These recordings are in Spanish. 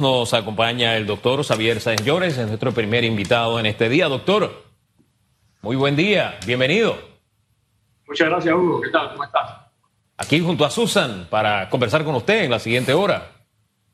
Nos acompaña el doctor Xavier Sáenz Llores, es nuestro primer invitado en este día. Doctor, muy buen día, bienvenido. Muchas gracias, Hugo. ¿Qué tal? ¿Cómo estás? Aquí junto a Susan para conversar con usted en la siguiente hora.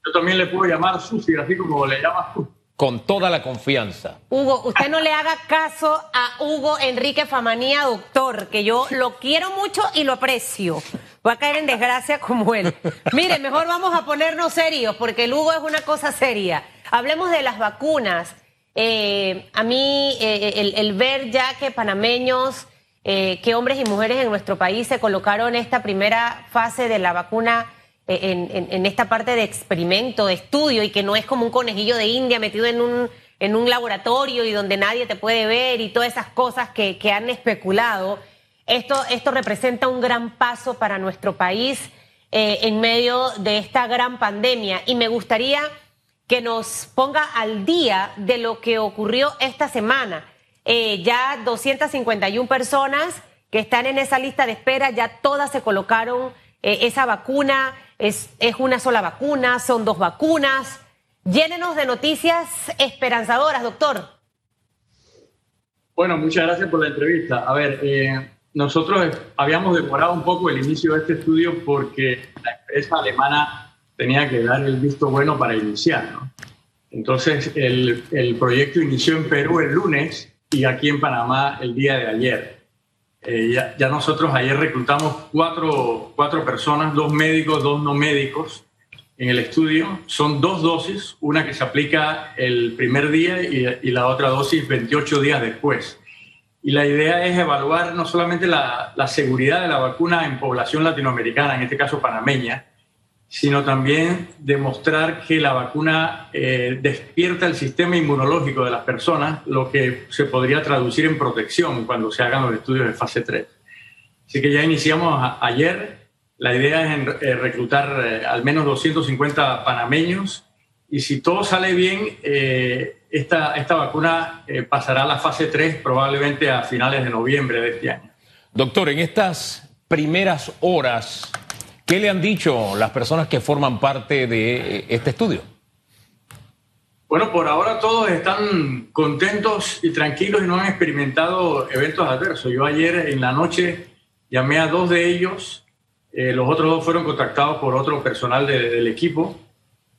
Yo también le puedo llamar Susi, así como le llamas tú. Con toda la confianza. Hugo, usted no le haga caso a Hugo Enrique Famanía, doctor, que yo lo quiero mucho y lo aprecio. Voy a caer en desgracia como él. Mire, mejor vamos a ponernos serios, porque el Hugo es una cosa seria. Hablemos de las vacunas. Eh, a mí, eh, el, ver ya que panameños, eh, que hombres y mujeres en nuestro país se colocaron esta primera fase de la vacuna en, esta parte de experimento, de estudio, y que no es como un conejillo de India metido en un, en un laboratorio y donde nadie te puede ver y todas esas cosas que, que han especulado. Esto, esto representa un gran paso para nuestro país eh, en medio de esta gran pandemia y me gustaría que nos ponga al día de lo que ocurrió esta semana. Eh, ya 251 personas que están en esa lista de espera, ya todas se colocaron eh, esa vacuna, es, una sola vacuna, son dos vacunas. Llénenos de noticias esperanzadoras, doctor. Bueno, muchas gracias por la entrevista. A ver, eh, nosotros habíamos demorado un poco el inicio de este estudio porque la empresa alemana tenía que dar el visto bueno para iniciar. Entonces, el, el, proyecto inició en Perú el lunes y aquí en Panamá el día de ayer. Eh, ya, nosotros ayer reclutamos cuatro, cuatro personas, dos médicos, dos no médicos en el estudio. Son dos dosis, una que se aplica el primer día y, la otra dosis 28 días después. Y la idea es evaluar no solamente la, la, seguridad de la vacuna en población latinoamericana, en este caso panameña, sino también demostrar que la vacuna eh, despierta el sistema inmunológico de las personas, lo que se podría traducir en protección cuando se hagan los estudios de fase 3. Así que ya iniciamos ayer. La idea es eh, reclutar eh, al menos 250 panameños y si todo sale bien, eh, esta, esta vacuna eh, pasará a la fase 3 probablemente a finales de noviembre de este año. Doctor, en estas primeras horas, ¿qué le han dicho las personas que forman parte de eh, este estudio? Bueno, por ahora todos están contentos y tranquilos y no han experimentado eventos adversos. Yo ayer en la noche llamé a dos de ellos, los otros dos fueron contactados por otro personal de, del equipo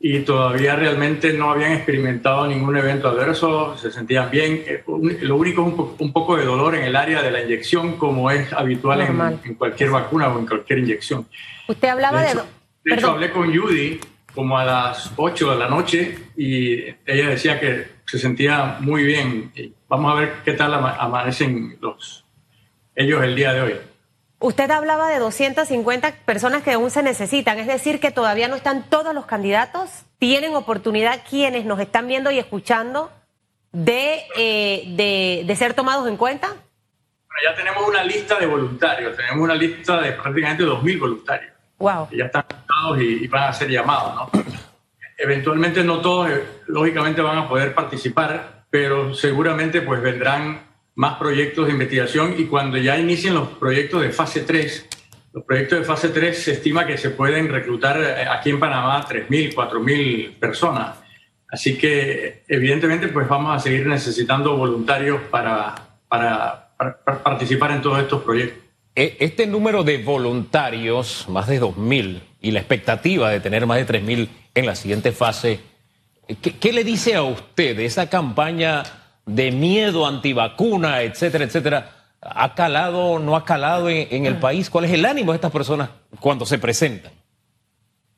y todavía realmente no habían experimentado ningún evento adverso, se sentían bien. Eh, lo único es un, poco de dolor en el área de la inyección, como es habitual en, cualquier vacuna o en cualquier inyección. Usted hablaba de... De, hecho, hablé con Judy como a las 8 de la noche y ella decía que se sentía muy bien. Vamos a ver qué tal amanecen los, ellos el día de hoy. Usted hablaba de 250 personas que aún se necesitan, es decir, que todavía no están todos los candidatos. ¿Tienen oportunidad quienes nos están viendo y escuchando de, eh, de, ser tomados en cuenta? Bueno, ya tenemos una lista de voluntarios, tenemos una lista de prácticamente 2.000 voluntarios. Wow. Que ya están apuntados y, y, van a ser llamados, ¿no? Eventualmente no todos, eh, lógicamente, van a poder participar, pero seguramente pues vendrán más proyectos de investigación y cuando ya inicien los proyectos de fase 3, los proyectos de fase 3 se estima que se pueden reclutar eh, aquí en Panamá 3.000, 4.000 personas. Así que evidentemente pues vamos a seguir necesitando voluntarios para, para, participar en todos estos proyectos. E, este número de voluntarios, más de 2.000, y la expectativa de tener más de 3.000 en la siguiente fase, ¿qué, ¿qué, le dice a usted de esa campaña de miedo antivacuna, etcétera, etcétera, ha calado, no ha calado en, el país? ¿Cuál es el ánimo de estas personas cuando se presentan?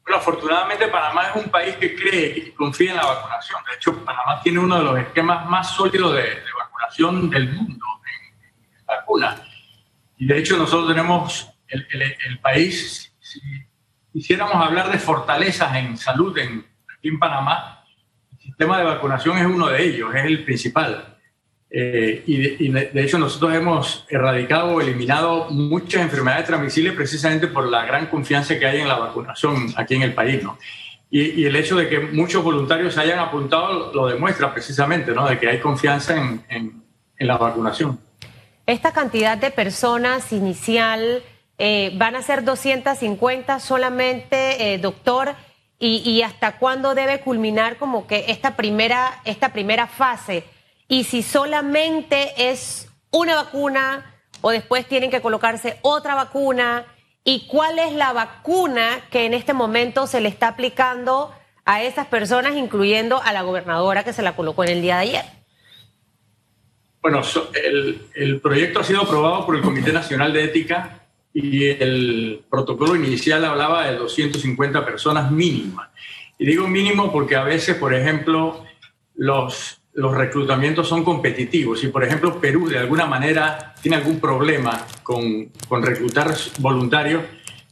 Bueno, afortunadamente Panamá es un país que cree y confía en la vacunación. De hecho, Panamá tiene uno de los esquemas más sólidos de, vacunación del mundo en, vacunas. Y de hecho nosotros tenemos el, el, país, si quisiéramos hablar de fortalezas en salud en, aquí en Panamá, el tema de vacunación es uno de ellos, es el principal. Eh, y, de, y, de, hecho nosotros hemos erradicado o eliminado muchas enfermedades transmisibles precisamente por la gran confianza que hay en la vacunación aquí en el país. ¿no? Y, y, el hecho de que muchos voluntarios se hayan apuntado lo demuestra precisamente, ¿no? de que hay confianza en, en, en la vacunación. Esta cantidad de personas inicial eh, van a ser 250 solamente, eh, doctor. Y, hasta cuándo debe culminar como que esta primera, esta primera fase. Y si solamente es una vacuna o después tienen que colocarse otra vacuna y cuál es la vacuna que en este momento se le está aplicando a esas personas, incluyendo a la gobernadora que se la colocó en el día de ayer. Bueno, el, proyecto ha sido aprobado por el Comité Nacional de Ética y el protocolo inicial hablaba de 250 personas mínimas. Y digo mínimo porque a veces, por ejemplo, los, los reclutamientos son competitivos. Si, por ejemplo, Perú de alguna manera tiene algún problema con, con reclutar voluntarios,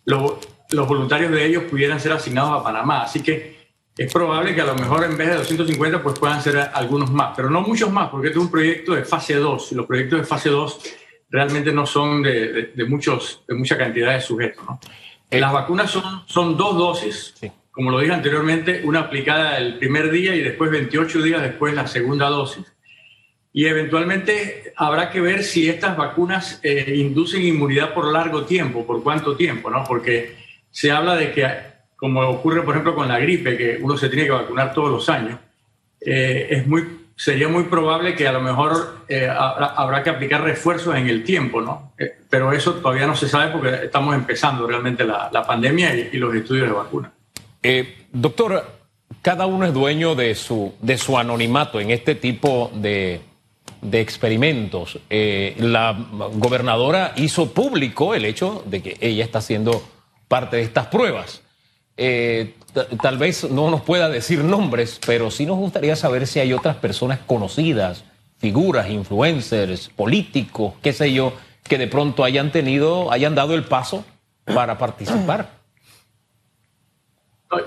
los voluntarios de ellos pudieran ser asignados a Panamá. Así que es probable que a lo mejor en vez de 250 pues puedan ser algunos más, pero no muchos más, porque este es un proyecto de fase 2 y los proyectos de fase 2 realmente no son de, muchos, de mucha cantidad de sujetos. Eh, Las vacunas son, son dos dosis, como lo dije anteriormente, una aplicada el primer día y después 28 días después la segunda dosis. Y eventualmente habrá que ver si estas vacunas eh, inducen inmunidad por largo tiempo, por cuánto tiempo, ¿no? Porque se habla de que como ocurre, por ejemplo, con la gripe, que uno se tiene que vacunar todos los años, eh, es muy, sería muy probable que a lo mejor eh, habrá, que aplicar refuerzos en el tiempo, ¿no? Eh, pero eso todavía no se sabe porque estamos empezando realmente la, pandemia y, los estudios de vacuna. doctor, cada uno es dueño de su, de su anonimato en este tipo de, de experimentos. la gobernadora hizo público el hecho de que ella está haciendo parte de estas pruebas. Eh, tal vez no nos pueda decir nombres, pero sí nos gustaría saber si hay otras personas conocidas, figuras, influencers, políticos, qué sé yo, que de pronto hayan tenido, hayan dado el paso para participar.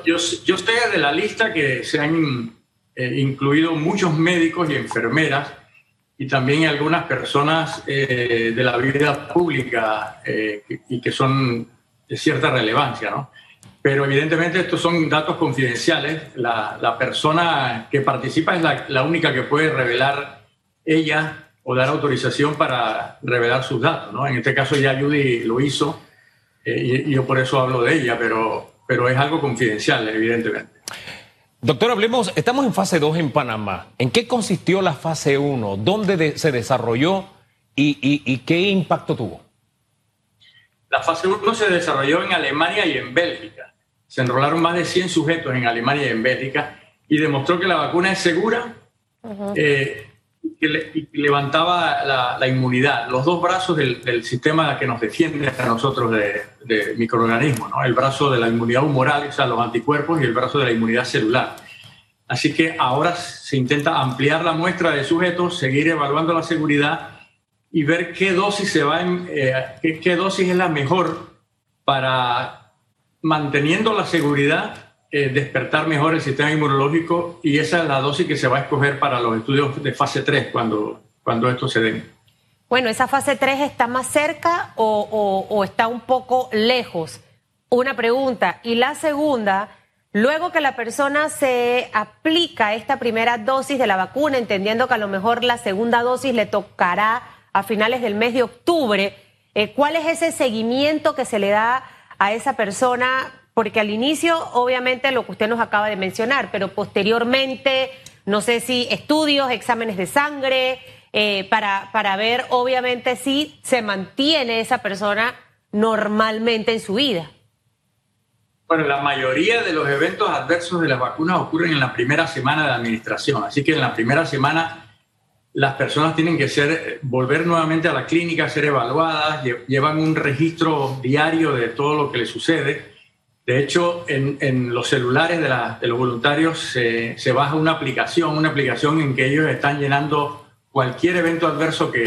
Yo, estoy de la lista que se han eh, incluido muchos médicos y enfermeras y también algunas personas eh, de la vida pública y que son de cierta relevancia, ¿no? Pero evidentemente estos son datos confidenciales. La, persona que participa es la, única que puede revelar ella o dar autorización para revelar sus datos. ¿no? En este caso ya Judy lo hizo eh, y, yo por eso hablo de ella, pero, pero es algo confidencial, evidentemente. Doctor, hablemos, estamos en fase 2 en Panamá. ¿En qué consistió la fase 1? ¿Dónde se desarrolló y, y qué impacto tuvo? La fase 1 se desarrolló en Alemania y en Bélgica se enrolaron más de 100 sujetos en Alemania y en Bélgica y demostró que la vacuna es segura eh, y que levantaba la, inmunidad, los dos brazos del, sistema que nos defiende a nosotros de, microorganismos, ¿no? el brazo de la inmunidad humoral, o sea, los anticuerpos, y el brazo de la inmunidad celular. Así que ahora se intenta ampliar la muestra de sujetos, seguir evaluando la seguridad y ver qué dosis se va eh, qué dosis es la mejor para manteniendo la seguridad, eh, despertar mejor el sistema inmunológico y esa es la dosis que se va a escoger para los estudios de fase 3 cuando, cuando esto se den. Bueno, ¿esa fase 3 está más cerca o, está un poco lejos? Una pregunta. Y la segunda, luego que la persona se aplica esta primera dosis de la vacuna, entendiendo que a lo mejor la segunda dosis le tocará a finales del mes de octubre, eh, ¿cuál es ese seguimiento que se le da a esa persona, porque al inicio, obviamente, lo que usted nos acaba de mencionar, pero posteriormente, no sé si estudios, exámenes de sangre, eh, para, para ver, obviamente, si se mantiene esa persona normalmente en su vida. Bueno, la mayoría de los eventos adversos de las vacunas ocurren en la primera semana de administración, así que en la primera semana las personas tienen que ser, volver nuevamente a la clínica, ser evaluadas, llevan un registro diario de todo lo que les sucede. De hecho, en, los celulares de, los voluntarios se, baja una aplicación, una aplicación en que ellos están llenando cualquier evento adverso que,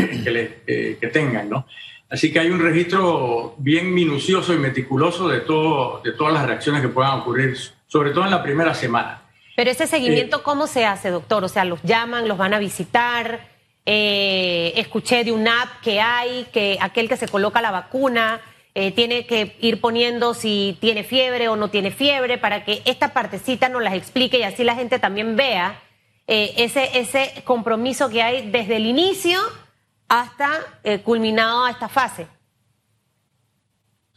eh, que, tengan, ¿no? Así que hay un registro bien minucioso y meticuloso de, de todas las reacciones que puedan ocurrir, sobre todo en la primera semana. Pero ese seguimiento, ¿cómo se hace, doctor? O sea, los llaman, los van a visitar. Eh, escuché de un app que hay, que aquel que se coloca la vacuna eh, tiene que ir poniendo si tiene fiebre o no tiene fiebre para que esta partecita nos las explique y así la gente también vea eh, ese, ese compromiso que hay desde el inicio hasta culminado a esta fase.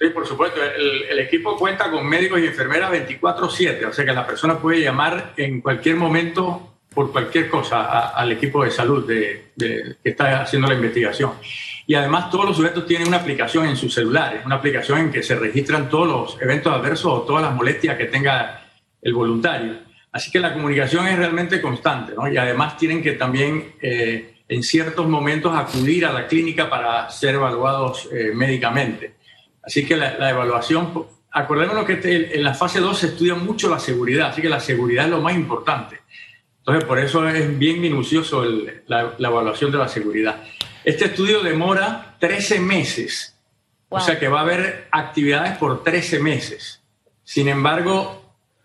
Sí, por supuesto. El, el equipo cuenta con médicos y enfermeras 24/7, o sea que la persona puede llamar en cualquier momento por cualquier cosa a- al equipo de salud de- de- que está haciendo la investigación. Y además todos los sujetos tienen una aplicación en sus celulares, una aplicación en que se registran todos los eventos adversos o todas las molestias que tenga el voluntario. Así que la comunicación es realmente constante, ¿no? Y además tienen que también eh, en ciertos momentos acudir a la clínica para ser evaluados eh, médicamente. Así que la, la evaluación, acordémonos que este- en la fase 2 se estudia mucho la seguridad, así que la seguridad es lo más importante. Entonces, por eso es bien minucioso el- la, la evaluación de la seguridad. Este estudio demora 13 meses, Wow. o sea que va a haber actividades por 13 meses. Sin embargo,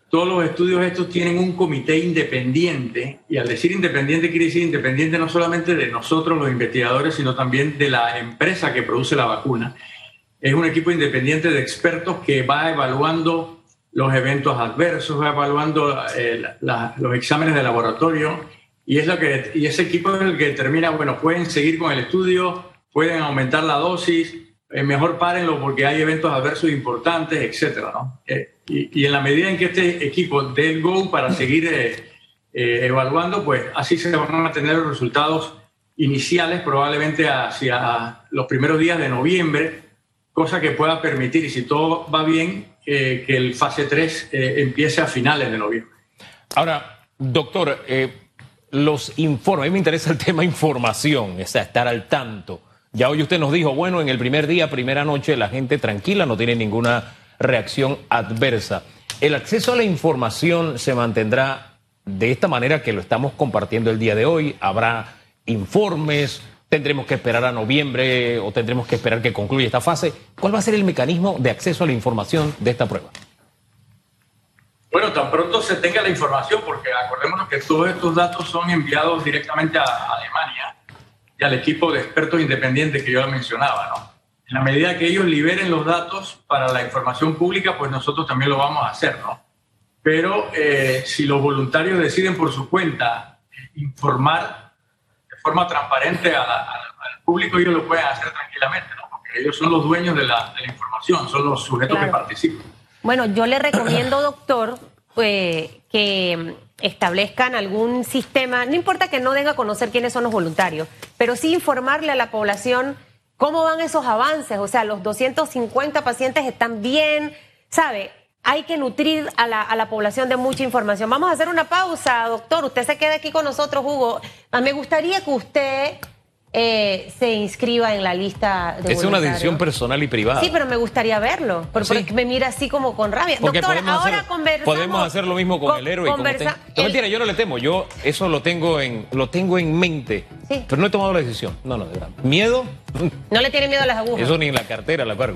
todos los estudios estos tienen un comité independiente, y al decir independiente quiere decir independiente no solamente de nosotros los investigadores, sino también de la empresa que produce la vacuna. Es un equipo independiente de expertos que va evaluando los eventos adversos, va evaluando eh, los exámenes de laboratorio y, es lo que, y ese equipo es el que determina, bueno, pueden seguir con el estudio, pueden aumentar la dosis, eh, mejor párenlo porque hay eventos adversos importantes, etcétera. Eh, y, en la medida en que este equipo dé el go para seguir eh, evaluando, pues así se van a tener los resultados iniciales probablemente hacia los primeros días de noviembre, cosa que pueda permitir, y si todo va bien, eh, que el fase 3 eh, empiece a finales de noviembre. Ahora, doctor, eh, los informes, a mí me interesa el tema información, o sea, estar al tanto. Ya hoy usted nos dijo, bueno, en el primer día, primera noche, la gente tranquila, no tiene ninguna reacción adversa. ¿El acceso a la información se mantendrá de esta manera que lo estamos compartiendo el día de hoy? ¿Habrá informes? ¿Tendremos que esperar a noviembre o tendremos que esperar que concluya esta fase? ¿Cuál va a ser el mecanismo de acceso a la información de esta prueba? Bueno, tan pronto se tenga la información, porque acordémonos que todos estos datos son enviados directamente a Alemania y al equipo de expertos independientes que yo mencionaba, ¿no? En la medida que ellos liberen los datos para la información pública, pues nosotros también lo vamos a hacer, ¿no? Pero eh, si los voluntarios deciden por su cuenta eh, informar forma transparente a la- a- al público, ellos lo pueden hacer tranquilamente, ¿no? Porque ellos son los dueños de la, de la información, son los sujetos Claro. que participan. Bueno, yo le recomiendo, doctor, eh, que establezcan algún sistema, no importa que no den a conocer quiénes son los voluntarios, pero sí informarle a la población cómo van esos avances, o sea, los 250 pacientes están bien, ¿sabe? Hay que nutrir a la, a la población de mucha información. Vamos a hacer una pausa, doctor. Usted se queda aquí con nosotros, Hugo. Me gustaría que usted eh, se inscriba en la lista de Esa es una decisión personal y privada. Sí, pero me gustaría verlo, Sí. porque me mira así como con rabia. Porque podemos ahora hacer, conversamos. podemos hacer lo mismo con Con- el héroe. y con conversa- usted. No, el- mentira, yo no le temo. Yo eso lo tengo en, lo tengo en mente. Sí. Pero no he tomado la decisión. No, no, de verdad. Miedo, No le tiene miedo a las agujas. eso ni en la cartera la cargo.